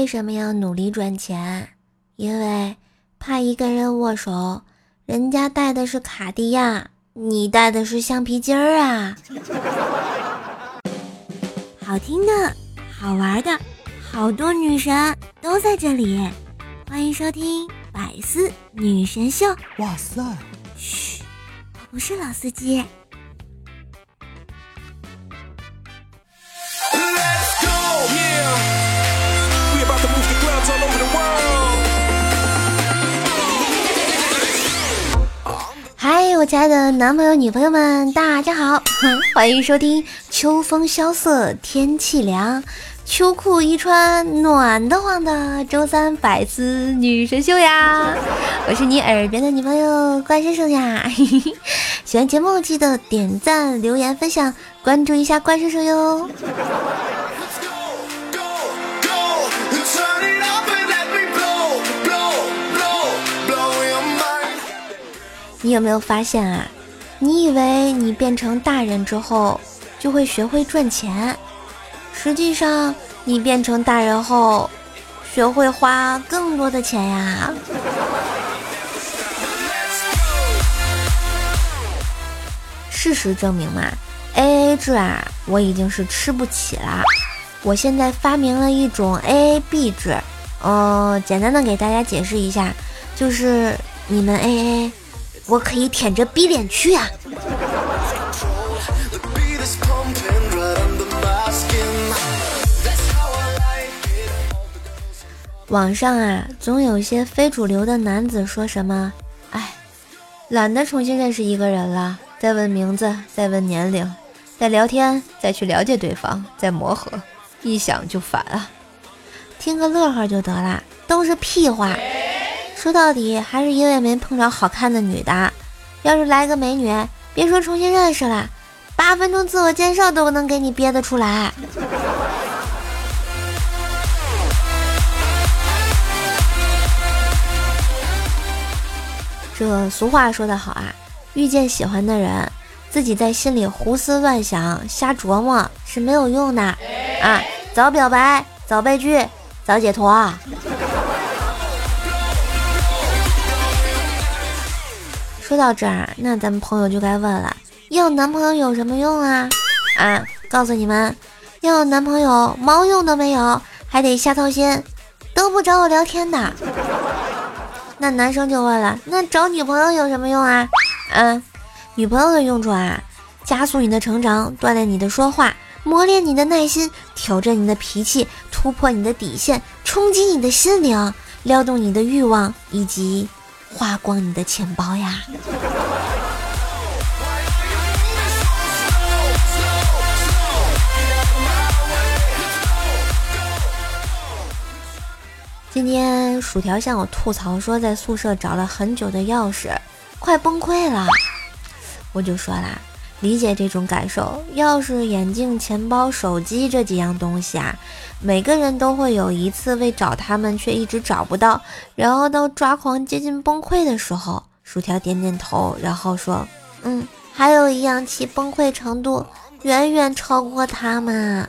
为什么要努力赚钱？因为怕一个人握手，人家戴的是卡地亚，你戴的是橡皮筋儿啊！好听的，好玩的，好多女神都在这里，欢迎收听《百思女神秀》。哇塞！嘘，我不是老司机。我亲爱的男朋友、女朋友们，大家好，欢迎收听秋风萧瑟，天气凉，秋裤一穿，暖得慌的周三百思女神秀呀！我是你耳边的女朋友关先生呀！喜欢节目记得点赞、留言、分享、关注一下关先生哟。你有没有发现啊？你以为你变成大人之后就会学会赚钱，实际上你变成大人后学会花更多的钱呀。事实证明嘛，A A 制啊，我已经是吃不起了。我现在发明了一种 A A B 制，嗯，简单的给大家解释一下，就是你们 A A。我可以舔着逼脸去啊！网上啊，总有些非主流的男子说什么：“哎，懒得重新认识一个人了，再问名字，再问年龄，再聊天，再去了解对方，再磨合，一想就烦啊！听个乐呵就得了，都是屁话。”说到底还是因为没碰着好看的女的，要是来个美女，别说重新认识了，八分钟自我介绍都能给你憋得出来。这俗话说得好啊，遇见喜欢的人，自己在心里胡思乱想、瞎琢磨是没有用的啊！早表白，早被拒，早解脱。说到这儿，那咱们朋友就该问了：要男朋友有什么用啊？啊，告诉你们，要男朋友毛用都没有，还得瞎操心，都不找我聊天的。那男生就问了：那找女朋友有什么用啊？嗯，女朋友的用处啊，加速你的成长，锻炼你的说话，磨练你的耐心，挑战你的脾气，突破你的底线，冲击你的心灵，撩动你的欲望，以及。花光你的钱包呀！今天薯条向我吐槽说，在宿舍找了很久的钥匙，快崩溃了。我就说啦。理解这种感受，钥匙、眼镜、钱包、手机这几样东西啊，每个人都会有一次为找他们却一直找不到，然后到抓狂接近崩溃的时候。薯条点点头，然后说：“嗯，还有一样其崩溃程度远远超过他们。”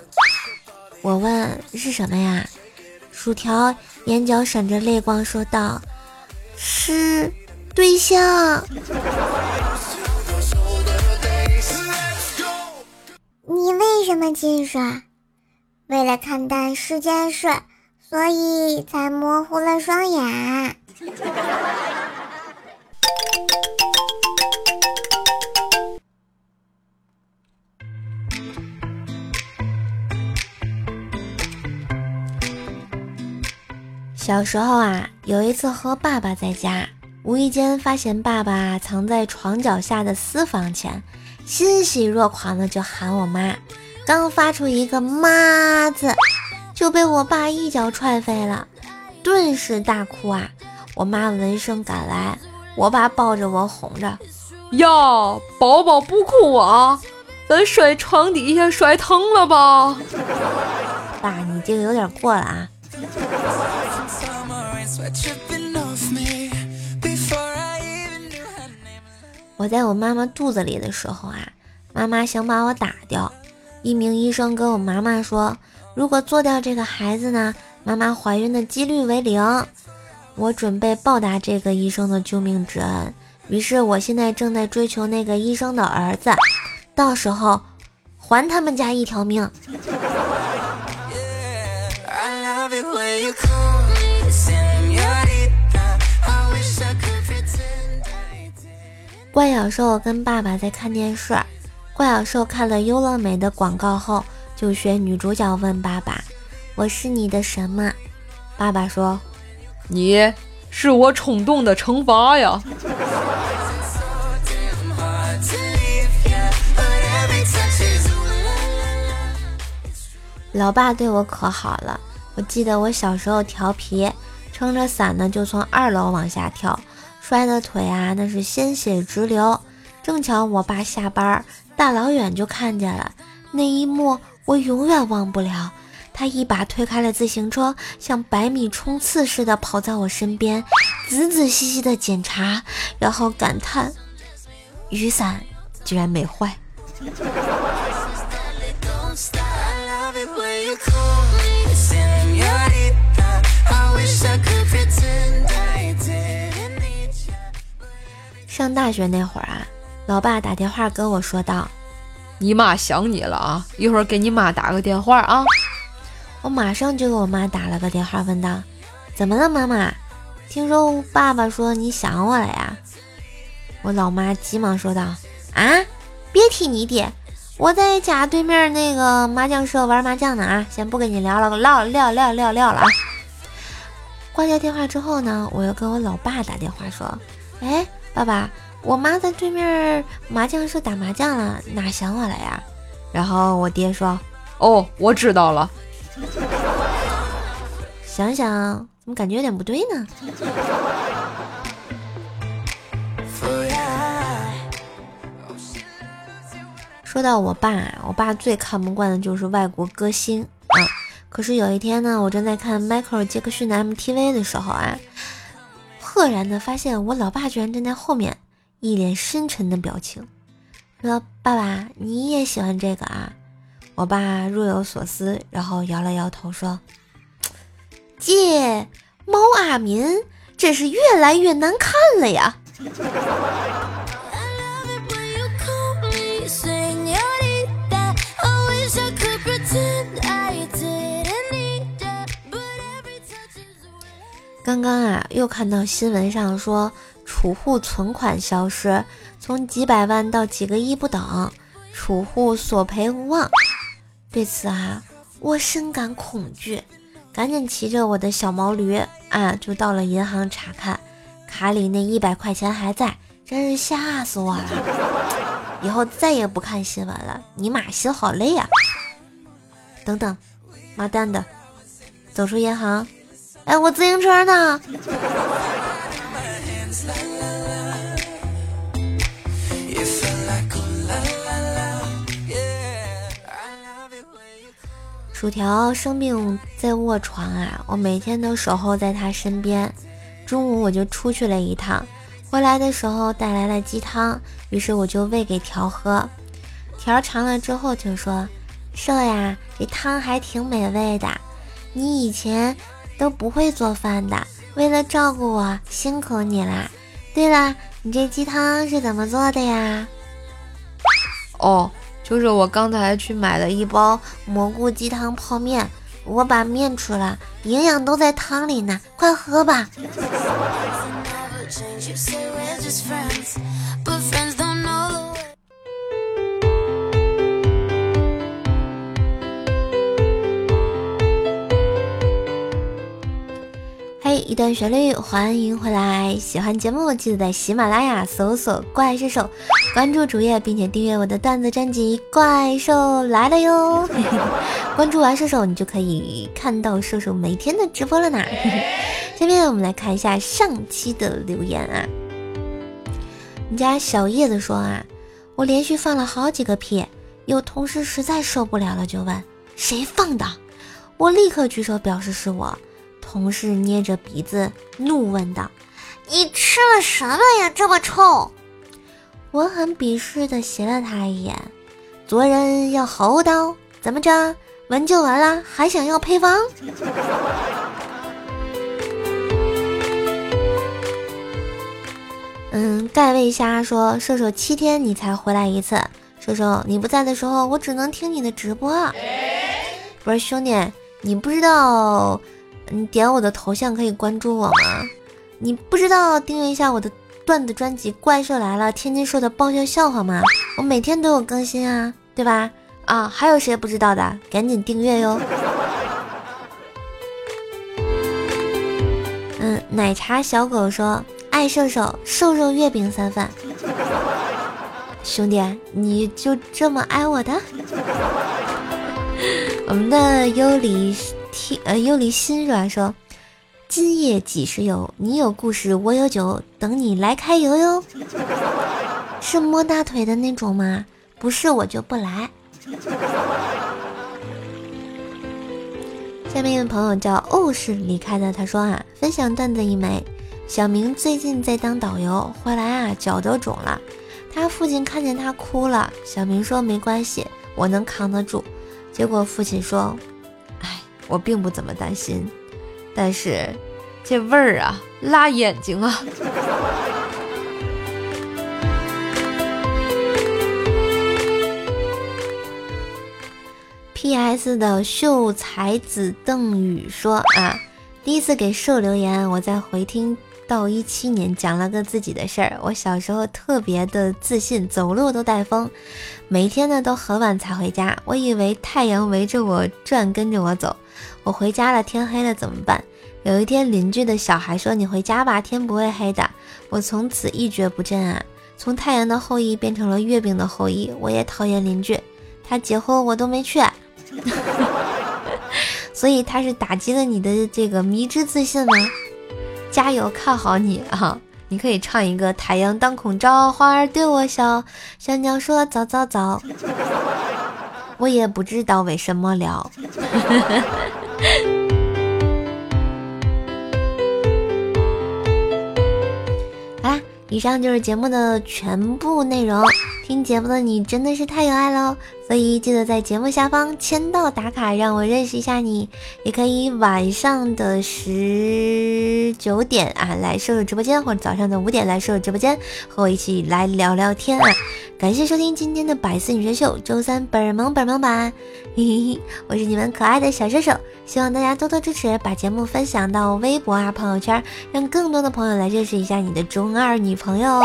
我问是什么呀？薯条眼角闪着泪光说道：“是对象。”你为什么近视？为了看淡世间事，所以才模糊了双眼。小时候啊，有一次和爸爸在家，无意间发现爸爸藏在床脚下的私房钱。欣喜若狂的就喊我妈，刚发出一个“妈”字，就被我爸一脚踹飞了，顿时大哭啊！我妈闻声赶来，我爸抱着我哄着：“哟，宝宝不哭啊，咱摔床底下摔疼了吧？”爸，你这个有点过了啊！我在我妈妈肚子里的时候啊，妈妈想把我打掉。一名医生跟我妈妈说，如果做掉这个孩子呢，妈妈怀孕的几率为零。我准备报答这个医生的救命之恩，于是我现在正在追求那个医生的儿子，到时候还他们家一条命。怪小兽跟爸爸在看电视，怪小兽看了优乐美的广告后，就学女主角问爸爸：“我是你的什么？”爸爸说：“你是我冲动的惩罚呀。”老爸对我可好了，我记得我小时候调皮，撑着伞呢就从二楼往下跳。摔的腿啊，那是鲜血直流。正巧我爸下班，大老远就看见了那一幕，我永远忘不了。他一把推开了自行车，像百米冲刺似的跑在我身边，仔仔细细的检查，然后感叹：雨伞居然没坏。上大学那会儿啊，老爸打电话跟我说道：“你妈想你了啊，一会儿给你妈打个电话啊。”我马上就给我妈打了个电话，问道：“怎么了，妈妈？听说爸爸说你想我了呀？”我老妈急忙说道：“啊，别提你爹，我在家对面那个麻将社玩麻将呢啊，先不跟你聊了，唠聊聊聊聊了啊。”挂掉电话之后呢，我又跟我老爸打电话说：“哎。”爸爸，我妈在对面麻将室打麻将了，哪想我了呀？然后我爹说：“哦，我知道了。”想想怎么感觉有点不对呢？说到我爸，我爸最看不惯的就是外国歌星啊。可是有一天呢，我正在看迈克尔·杰克逊的 MTV 的时候啊。赫然的发现，我老爸居然站在后面，一脸深沉的表情，说：“爸爸，你也喜欢这个啊？”我爸若有所思，然后摇了摇头说：“姐，猫阿敏真是越来越难看了呀。”刚刚啊，又看到新闻上说储户存款消失，从几百万到几个亿不等，储户索赔无望。对此啊，我深感恐惧，赶紧骑着我的小毛驴啊，就到了银行查看，卡里那一百块钱还在，真是吓死我了。以后再也不看新闻了，尼玛心好累呀！等等，妈蛋的，走出银行。哎，我自行车呢？薯条生病在卧床啊，我每天都守候在他身边。中午我就出去了一趟，回来的时候带来了鸡汤，于是我就喂给条喝。条尝了之后就说：“瘦呀，这汤还挺美味的。你以前……”都不会做饭的，为了照顾我，辛苦你啦！对了，你这鸡汤是怎么做的呀？哦，就是我刚才去买了一包蘑菇鸡汤泡面，我把面吃了，营养都在汤里呢，快喝吧。一段旋律，欢迎回来！喜欢节目记得在喜马拉雅搜索“怪兽手”，关注主页，并且订阅我的段子专辑《怪兽来了哟》。关注完射手，你就可以看到射手每天的直播了呢。下面我们来看一下上期的留言啊。你家小叶子说啊，我连续放了好几个屁，有同事实在受不了了，就问谁放的，我立刻举手表示是我。同事捏着鼻子怒问道：“你吃了什么呀？这么臭！”我很鄙视的斜了他一眼：“做人要厚道，怎么着？闻就完了，还想要配方？嗯，盖味虾说：“射手七天你才回来一次，射手你不在的时候，我只能听你的直播。不是兄弟，你不知道你点我的头像可以关注我吗？你不知道订阅一下我的段子专辑《怪兽来了》，天津说的爆笑笑话吗？我每天都有更新啊，对吧？啊，还有谁不知道的？赶紧订阅哟！嗯，奶茶小狗说。”爱瘦瘦，瘦瘦月饼三份。兄弟，你就这么爱我的？我们的优里听呃幽里心软说：“今夜几时有？你有故事，我有酒，等你来开游哟。”是摸大腿的那种吗？不是，我就不来。下面一位朋友叫哦是离开的，他说啊，分享段子一枚。小明最近在当导游，回来啊脚都肿了，他父亲看见他哭了，小明说没关系，我能扛得住。结果父亲说：“哎，我并不怎么担心，但是这味儿啊，辣眼睛啊。” P.S. 的秀才子邓宇说啊，第一次给兽留言，我在回听。到一七年讲了个自己的事儿，我小时候特别的自信，走路都带风，每天呢都很晚才回家。我以为太阳围着我转，跟着我走。我回家了，天黑了怎么办？有一天邻居的小孩说：“你回家吧，天不会黑的。”我从此一蹶不振啊，从太阳的后裔变成了月饼的后裔。我也讨厌邻居，他结婚我都没去，所以他是打击了你的这个迷之自信吗？加油，看好你啊！你可以唱一个“太阳当空照，花儿对我笑，小鸟说早早早”。我也不知道为什么了。以上就是节目的全部内容。听节目的你真的是太有爱喽，所以记得在节目下方签到打卡，让我认识一下你。也可以晚上的十九点啊来瘦瘦直播间，或者早上的五点来瘦瘦直播间，和我一起来聊聊天啊。感谢收听今天的百思女神秀周三本萌本萌版，嘿嘿嘿，我是你们可爱的小射手，希望大家多多支持，把节目分享到微博啊朋友圈，让更多的朋友来认识一下你的中二女朋友，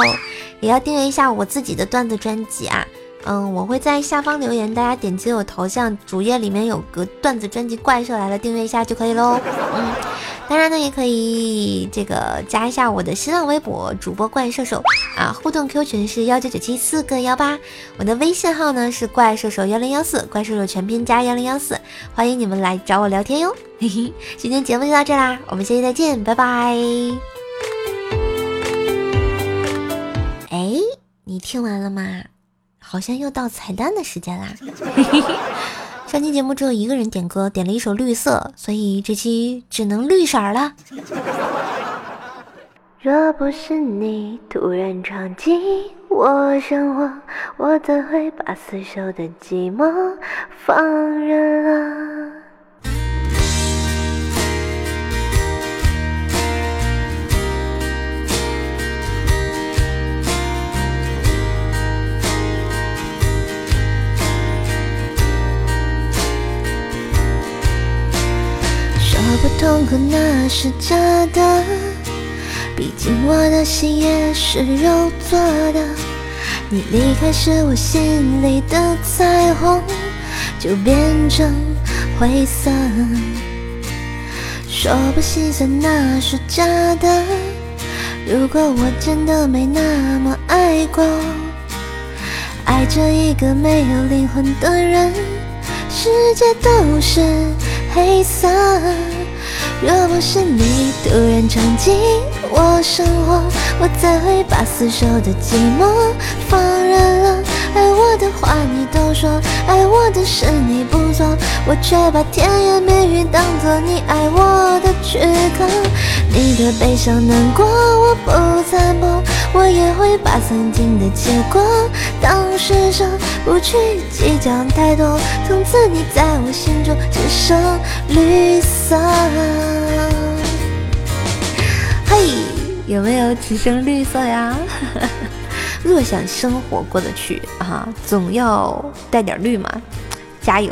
也要订阅一下我自己的段子专辑啊。嗯，我会在下方留言，大家点击我头像，主页里面有个段子专辑《怪兽来了》，订阅一下就可以喽。嗯，当然呢，也可以这个加一下我的新浪微博主播怪兽兽啊，互动 Q 群是幺九九七四个幺八，我的微信号呢是怪兽兽幺零幺四，怪兽兽全拼加幺零幺四，欢迎你们来找我聊天哟。嘿嘿，今天节目就到这啦，我们下期再见，拜拜。哎，你听完了吗？好像又到彩蛋的时间啦！上期节目只有一个人点歌，点了一首《绿色》，所以这期只能绿色了。若不是你突然闯进我生活，我怎会把死守的寂寞放任了？痛苦那是假的，毕竟我的心也是肉做的。你离开时，我心里的彩虹就变成灰色。说不心酸那是假的，如果我真的没那么爱过，爱着一个没有灵魂的人，世界都是黑色。若不是你突然闯进我生活，我怎会把死守的寂寞放任了？爱我的话你都说，爱我的事你不做，我却把甜言蜜语当作你爱我的躯壳。你的悲伤难过我不参破，我也会把曾经的结果当施舍，不去计较太多。从此你在我心中只剩绿色。嘿，有没有只剩绿色呀？若想生活过得去啊，总要带点绿嘛，加油！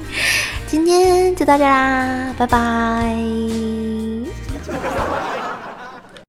今天就到这啦，拜拜。